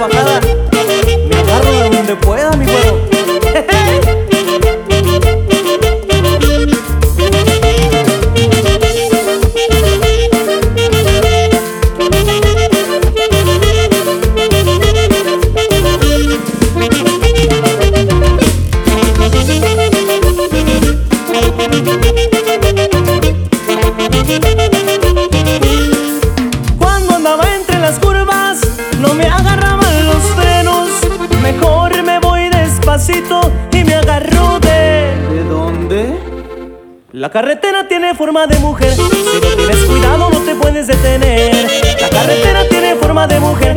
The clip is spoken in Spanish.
bajada, La carretera tiene forma de mujer, si no tienes cuidado no te puedes detener. La carretera tiene forma de mujer,